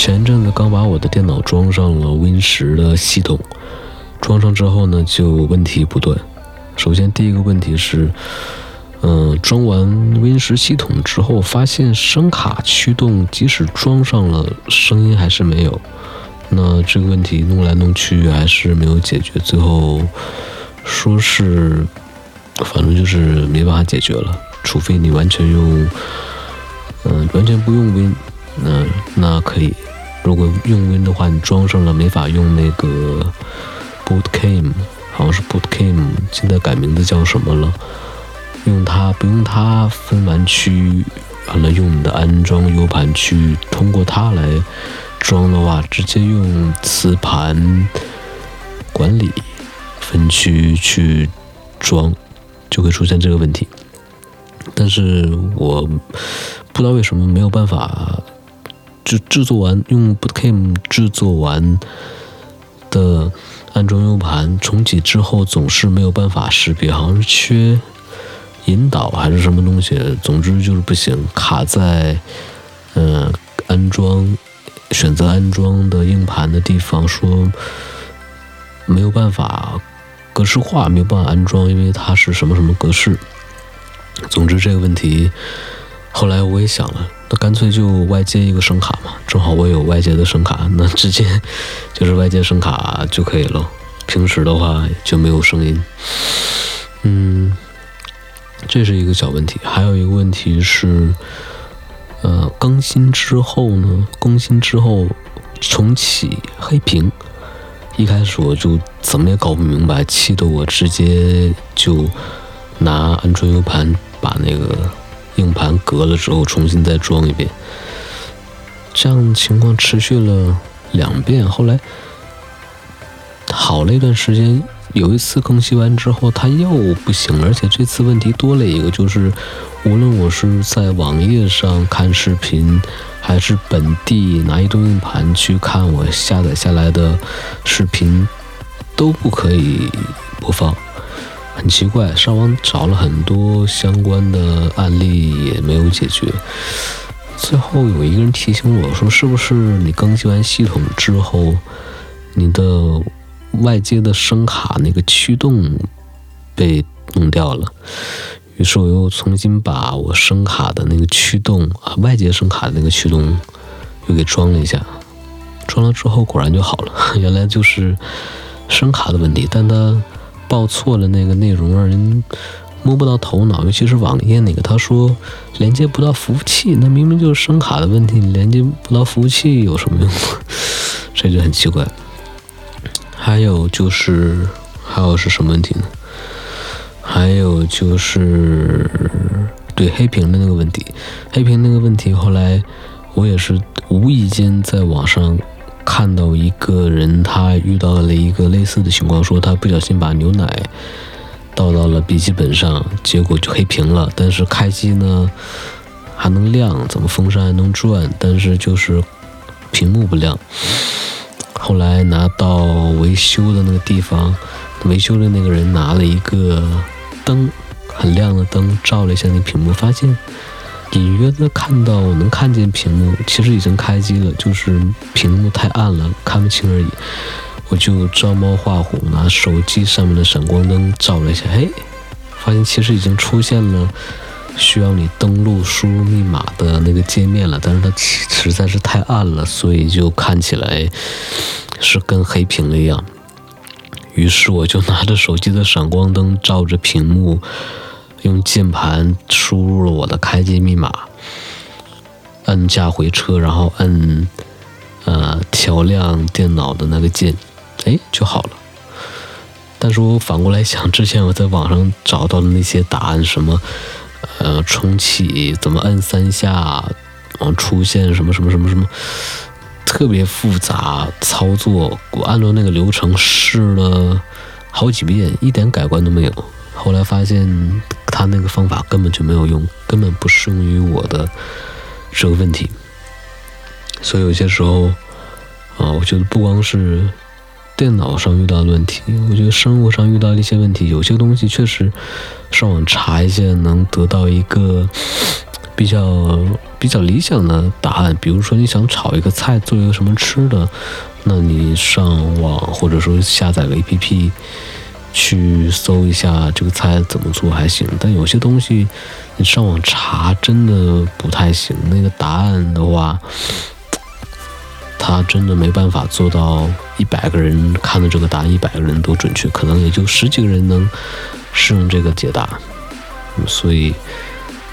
前阵子刚把我的电脑装上了 Win 十的系统，装上之后呢，就问题不断。首先第一个问题是，嗯，装完 Win 十系统之后，发现声卡驱动即使装上了，声音还是没有。那这个问题弄来弄去还是没有解决，最后说是，反正就是没办法解决了，除非你完全用，嗯，完全不用 Win，那那可以。如果用 Win 的话，你装上了没法用那个 Bootcam，好像是 Bootcam，现在改名字叫什么了？用它不用它分完区，完了用你的安装 U 盘去通过它来装的话，直接用磁盘管理分区去装，就会出现这个问题。但是我不知道为什么没有办法。制制作完用 Bootcam 制作完的安装 U 盘重启之后，总是没有办法识别，好像是缺引导还是什么东西，总之就是不行，卡在嗯安装选择安装的硬盘的地方，说没有办法格式化，没有办法安装，因为它是什么什么格式。总之这个问题，后来我也想了。那干脆就外接一个声卡嘛，正好我有外接的声卡，那直接就是外接声卡就可以了。平时的话就没有声音，嗯，这是一个小问题。还有一个问题是，呃，更新之后呢，更新之后重启黑屏，一开始我就怎么也搞不明白，气得我直接就拿安卓 U 盘把那个。硬盘隔了之后，重新再装一遍，这样情况持续了两遍。后来好了一段时间，有一次更新完之后，它又不行了，而且这次问题多了一个，就是无论我是在网页上看视频，还是本地拿移动硬盘去看我下载下来的视频，都不可以播放。很奇怪，上网找了很多相关的案例也没有解决。最后有一个人提醒我说：“是不是你更新完系统之后，你的外接的声卡那个驱动被弄掉了？”于是我又重新把我声卡的那个驱动啊，外接声卡的那个驱动又给装了一下。装了之后果然就好了，原来就是声卡的问题，但它。报错了那个内容，让人摸不到头脑。尤其是网页那个，他说连接不到服务器，那明明就是声卡的问题，你连接不到服务器有什么用？这就很奇怪。还有就是，还有是什么问题呢？还有就是对黑屏的那个问题，黑屏那个问题，后来我也是无意间在网上。看到一个人，他遇到了一个类似的情况，说他不小心把牛奶倒到了笔记本上，结果就黑屏了。但是开机呢还能亮，怎么风扇还能转，但是就是屏幕不亮。后来拿到维修的那个地方，维修的那个人拿了一个灯，很亮的灯照了一下那屏幕，发现。隐约的看到，能看见屏幕，其实已经开机了，就是屏幕太暗了，看不清而已。我就照猫画虎，拿手机上面的闪光灯照了一下，嘿，发现其实已经出现了需要你登录输入密码的那个界面了，但是它实在是太暗了，所以就看起来是跟黑屏了一样。于是我就拿着手机的闪光灯照着屏幕。用键盘输入了我的开机密码，按下回车，然后按呃调亮电脑的那个键，哎就好了。但是我反过来想，之前我在网上找到的那些答案，什么呃重启怎么按三下，后出现什么什么什么什么，特别复杂操作，我按照那个流程试了好几遍，一点改观都没有。后来发现。他那个方法根本就没有用，根本不适用于我的这个问题。所以有些时候，啊，我觉得不光是电脑上遇到的问题，我觉得生活上遇到的一些问题，有些东西确实上网查一下能得到一个比较比较理想的答案。比如说你想炒一个菜，做一个什么吃的，那你上网或者说下载个 APP。去搜一下这个菜怎么做还行，但有些东西你上网查真的不太行。那个答案的话，他真的没办法做到一百个人看的这个答案一百个人都准确，可能也就十几个人能适用这个解答。所以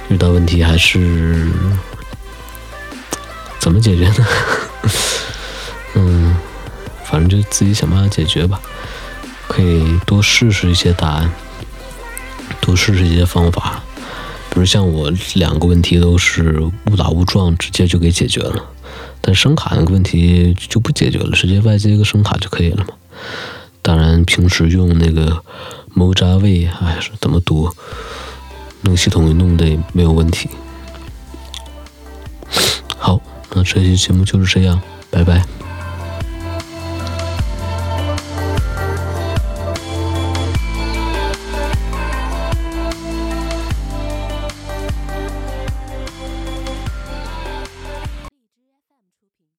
遇到问题还是怎么解决呢？嗯，反正就自己想办法解决吧。可以多试试一些答案，多试试一些方法，比如像我两个问题都是误打误撞，直接就给解决了。但声卡那个问题就不解决了，直接外接一个声卡就可以了嘛。当然，平时用那个 Mojave 还是怎么读，那个系统弄的也没有问题。好，那这期节目就是这样，拜拜。